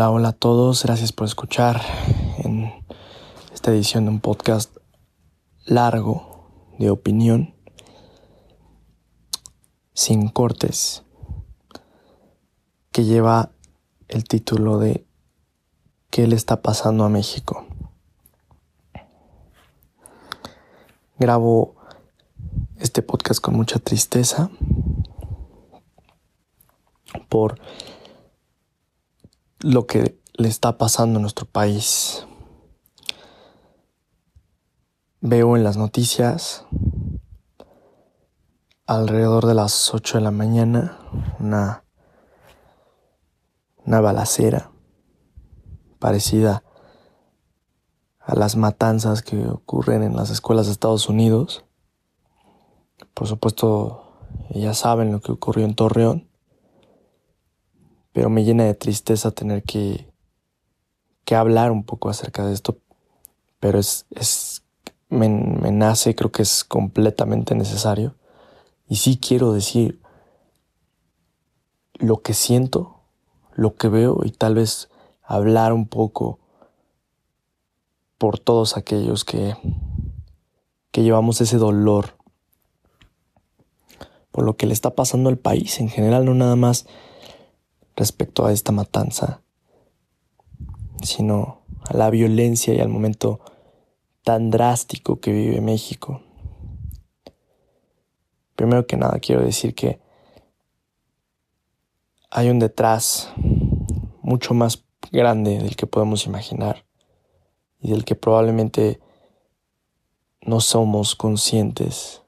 Hola, hola a todos, gracias por escuchar en esta edición de un podcast largo de opinión, sin cortes, que lleva el título de ¿Qué le está pasando a México? Grabo este podcast con mucha tristeza por lo que le está pasando a nuestro país. Veo en las noticias alrededor de las 8 de la mañana una, una balacera parecida a las matanzas que ocurren en las escuelas de Estados Unidos. Por supuesto, ya saben lo que ocurrió en Torreón pero me llena de tristeza tener que, que hablar un poco acerca de esto, pero es, es me, me nace, creo que es completamente necesario. Y sí quiero decir lo que siento, lo que veo y tal vez hablar un poco por todos aquellos que, que llevamos ese dolor por lo que le está pasando al país en general, no nada más respecto a esta matanza, sino a la violencia y al momento tan drástico que vive México. Primero que nada quiero decir que hay un detrás mucho más grande del que podemos imaginar y del que probablemente no somos conscientes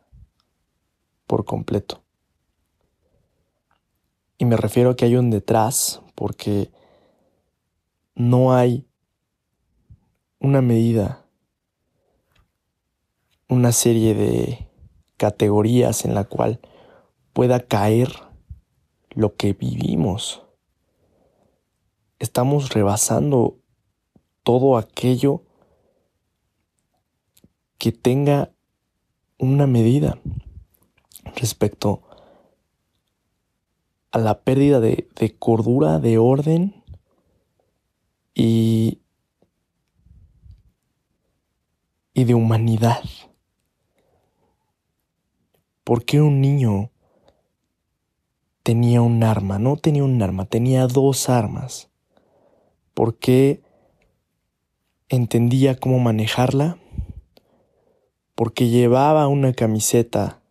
por completo. Y me refiero a que hay un detrás porque no hay una medida, una serie de categorías en la cual pueda caer lo que vivimos. Estamos rebasando todo aquello que tenga una medida respecto a la pérdida de, cordura, de orden y, y de humanidad. ¿Por qué un niño tenía un arma? No tenía un arma, tenía dos armas. ¿Por qué entendía cómo manejarla? Porque llevaba una camiseta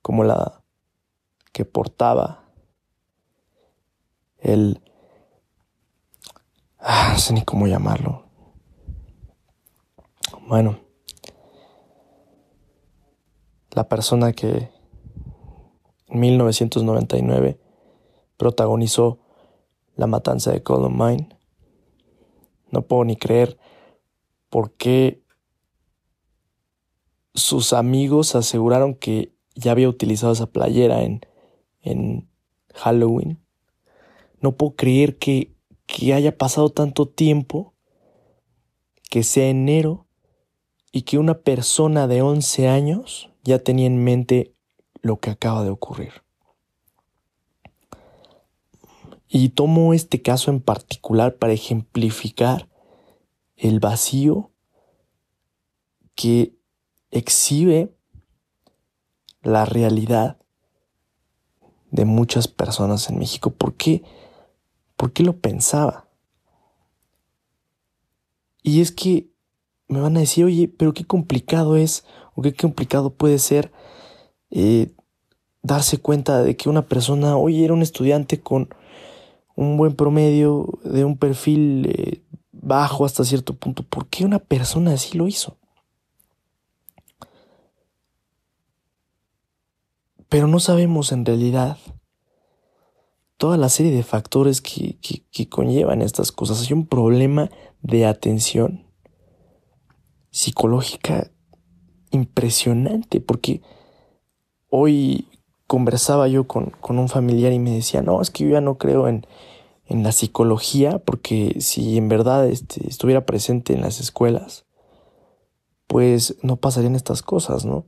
como la que portaba el... Ah, no sé ni cómo llamarlo. Bueno, la persona que en 1999 protagonizó la matanza de Columbine. No puedo ni creer por qué sus amigos aseguraron que ya había utilizado esa playera en en Halloween. No puedo creer que, que haya pasado tanto tiempo, que sea enero, y que una persona de 11 años ya tenía en mente lo que acaba de ocurrir. Y tomo este caso en particular para ejemplificar el vacío que exhibe la realidad de muchas personas en México. ¿Por qué? ¿Por qué lo pensaba? Y es que me van a decir, oye, pero qué complicado es, o qué complicado puede ser eh, darse cuenta de que una persona, oye, era un estudiante con un buen promedio, de un perfil eh, bajo hasta cierto punto. ¿Por qué una persona así lo hizo? Pero no sabemos en realidad toda la serie de factores que, conllevan estas cosas. Hay un problema de atención psicológica impresionante porque hoy conversaba yo con, un familiar y me decía, no, es que yo ya no creo en, en la psicología porque si en verdad este, estuviera presente en las escuelas, pues no pasarían estas cosas, ¿no?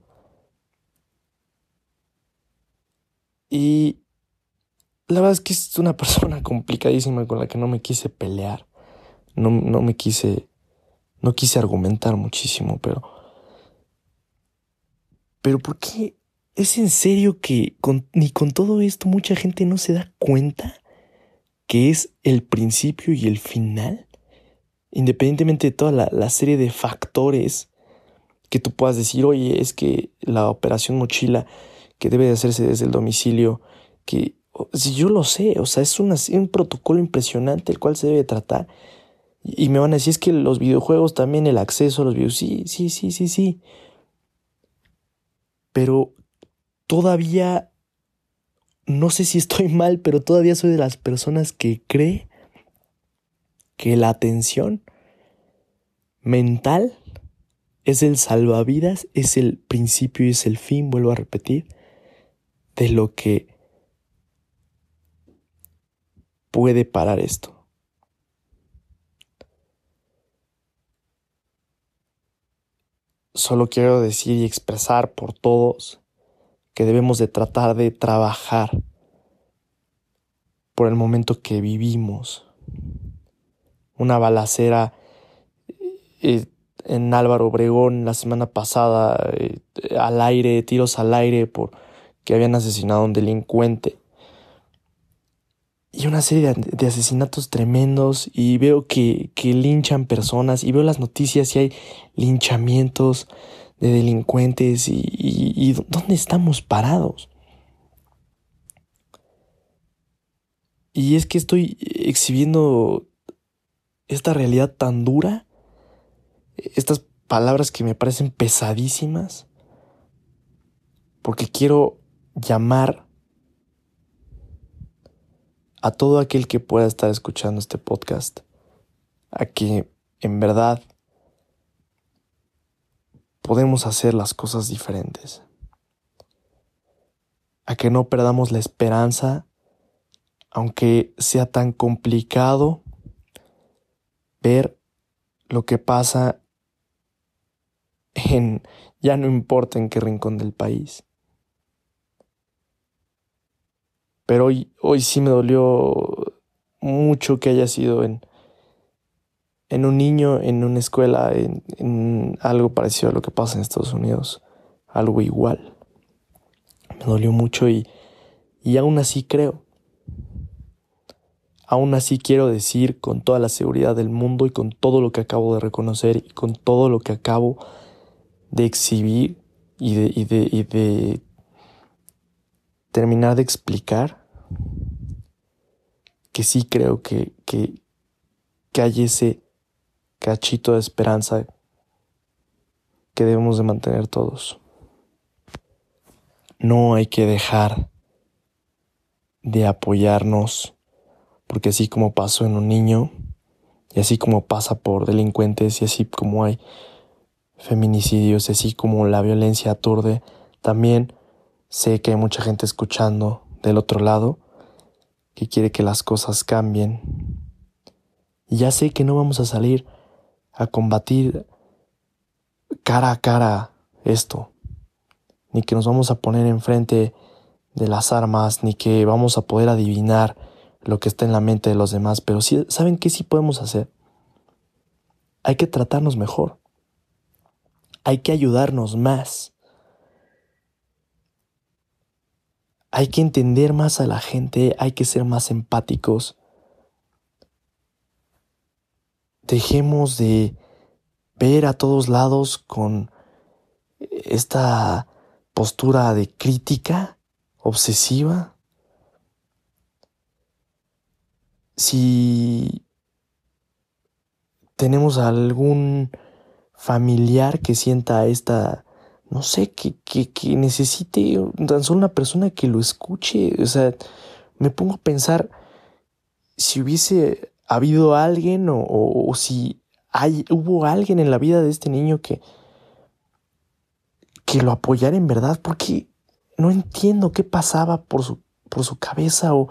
La verdad es que es una persona complicadísima con la que no me quise pelear. No, no me quise, no quise argumentar muchísimo, pero... Pero ¿por qué es en serio que ni con todo esto mucha gente no se da cuenta que es el principio y el final? Independientemente de toda la, la serie de factores que tú puedas decir, oye, es que la operación mochila que debe de hacerse desde el domicilio, que si yo lo sé, o sea, es un protocolo impresionante el cual se debe tratar. Y me van a decir, es que los videojuegos también, el acceso a los videos, sí, sí, sí, sí, sí. Pero todavía, no sé si estoy mal, pero todavía soy de las personas que cree que la atención mental es el salvavidas, es el principio y es el fin, vuelvo a repetir, de lo que puede parar esto. Solo quiero decir y expresar por todos que debemos de tratar de trabajar por el momento que vivimos. Una balacera eh, en Álvaro Obregón la semana pasada, eh, al aire, tiros al aire por que habían asesinado a un delincuente y una serie de, asesinatos tremendos y veo que, que, linchan personas y veo las noticias y hay linchamientos de delincuentes y, y, ¿dónde estamos parados? Y es que estoy exhibiendo esta realidad tan dura, estas palabras que me parecen pesadísimas, porque quiero llamar a todo aquel que pueda estar escuchando este podcast, a que en verdad podemos hacer las cosas diferentes, a que no perdamos la esperanza, aunque sea tan complicado ver lo que pasa en ya no importa en qué rincón del país. Pero hoy, hoy sí me dolió mucho que haya sido en, en un niño, en una escuela, en, algo parecido a lo que pasa en Estados Unidos, algo igual. Me dolió mucho y, y aún así creo. Aún así quiero decir con toda la seguridad del mundo y con todo lo que acabo de reconocer y con todo lo que acabo de exhibir y de, y de, y de terminar de explicar, que sí creo que, que, hay ese cachito de esperanza que debemos de mantener todos. No hay que dejar de apoyarnos, porque así como pasó en un niño, y así como pasa por delincuentes, y así como hay feminicidios, y así como la violencia aturde, también sé que hay mucha gente escuchando del otro lado que quiere que las cosas cambien. Y ya sé que no vamos a salir a combatir cara a cara esto, ni que nos vamos a poner enfrente de las armas, ni que vamos a poder adivinar lo que está en la mente de los demás, pero sí, ¿saben qué sí podemos hacer? Hay que tratarnos mejor. Hay que ayudarnos más. Hay que entender más a la gente, hay que ser más empáticos. Dejemos de ver a todos lados con esta postura de crítica obsesiva. Si tenemos algún familiar que sienta esta no sé, que, que, que necesite tan solo una persona que lo escuche. O sea, me pongo a pensar si hubiese habido alguien o, si hay, hubo alguien en la vida de este niño que, que lo apoyara en verdad, porque no entiendo qué pasaba por su, por su cabeza o,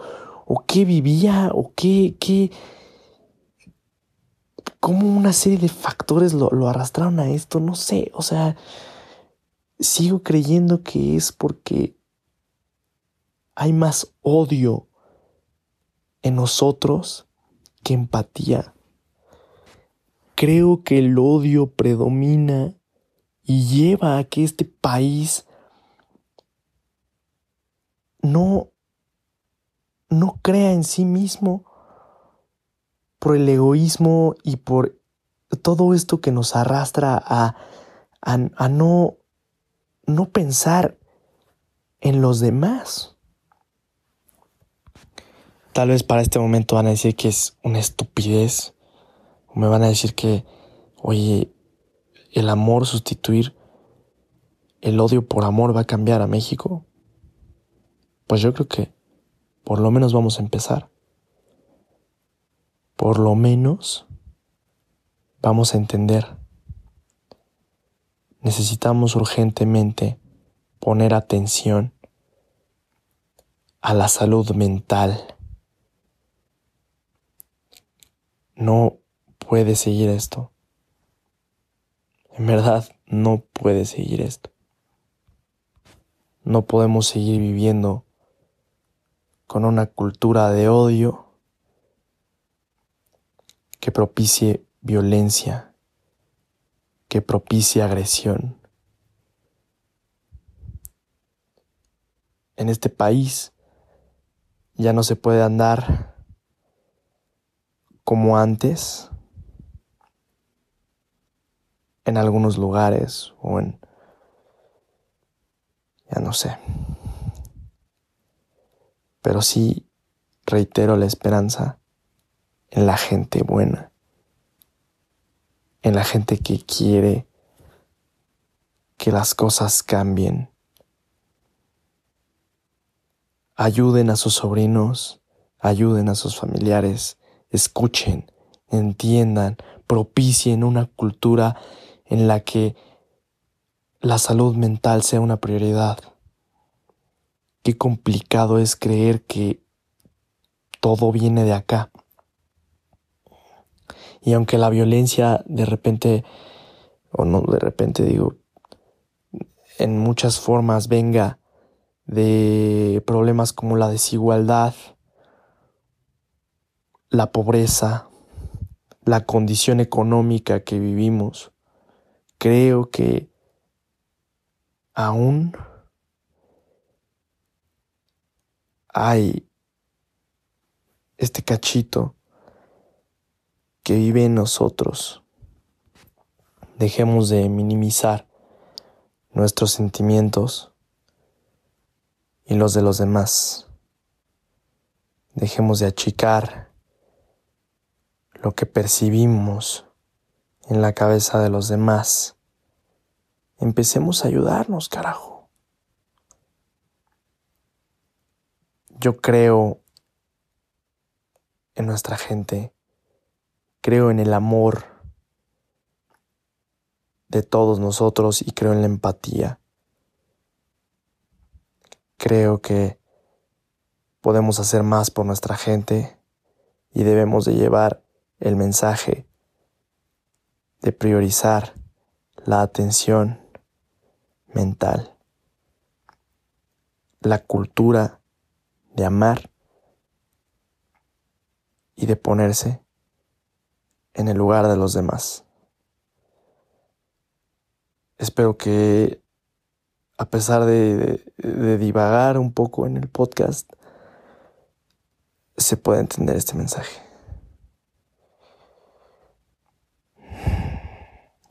o qué vivía o qué, qué, cómo una serie de factores lo, lo arrastraron a esto, no sé, o sea, sigo creyendo que es porque hay más odio en nosotros que empatía. Creo que el odio predomina y lleva a que este país no, no crea en sí mismo por el egoísmo y por todo esto que nos arrastra a, a, no, no pensar en los demás. Tal vez para este momento van a decir que es una estupidez. Me van a decir que, oye, el amor sustituir el odio por amor va a cambiar a México. Pues yo creo que por lo menos vamos a empezar. Por lo menos vamos a entender. Necesitamos urgentemente poner atención a la salud mental. No puede seguir esto. En verdad, no puede seguir esto. No podemos seguir viviendo con una cultura de odio que propicie violencia, que propicie agresión. En este país ya no se puede andar como antes en algunos lugares o en... ya no sé. Pero sí reitero la esperanza en la gente buena, en la gente que quiere que las cosas cambien. Ayuden a sus sobrinos, ayuden a sus familiares, escuchen, entiendan, propicien una cultura en la que la salud mental sea una prioridad. Qué complicado es creer que todo viene de acá. Y aunque la violencia de repente, o no de repente digo, en muchas formas venga de problemas como la desigualdad, la pobreza, la condición económica que vivimos, creo que aún hay este cachito que vive en nosotros. Dejemos de minimizar nuestros sentimientos y los de los demás. Dejemos de achicar lo que percibimos en la cabeza de los demás. Empecemos a ayudarnos, carajo. Yo creo en nuestra gente, creo en el amor de todos nosotros y creo en la empatía. Creo que podemos hacer más por nuestra gente y debemos de llevar el mensaje de priorizar la atención mental, la cultura de amar y de ponerse en el lugar de los demás. Espero que a pesar de, divagar un poco en el podcast, se pueda entender este mensaje.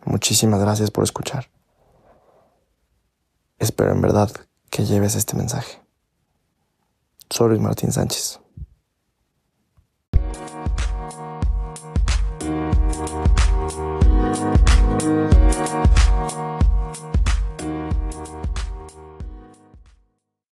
Muchísimas gracias por escuchar. Espero en verdad que lleves este mensaje. Soy Luis Martín Sánchez.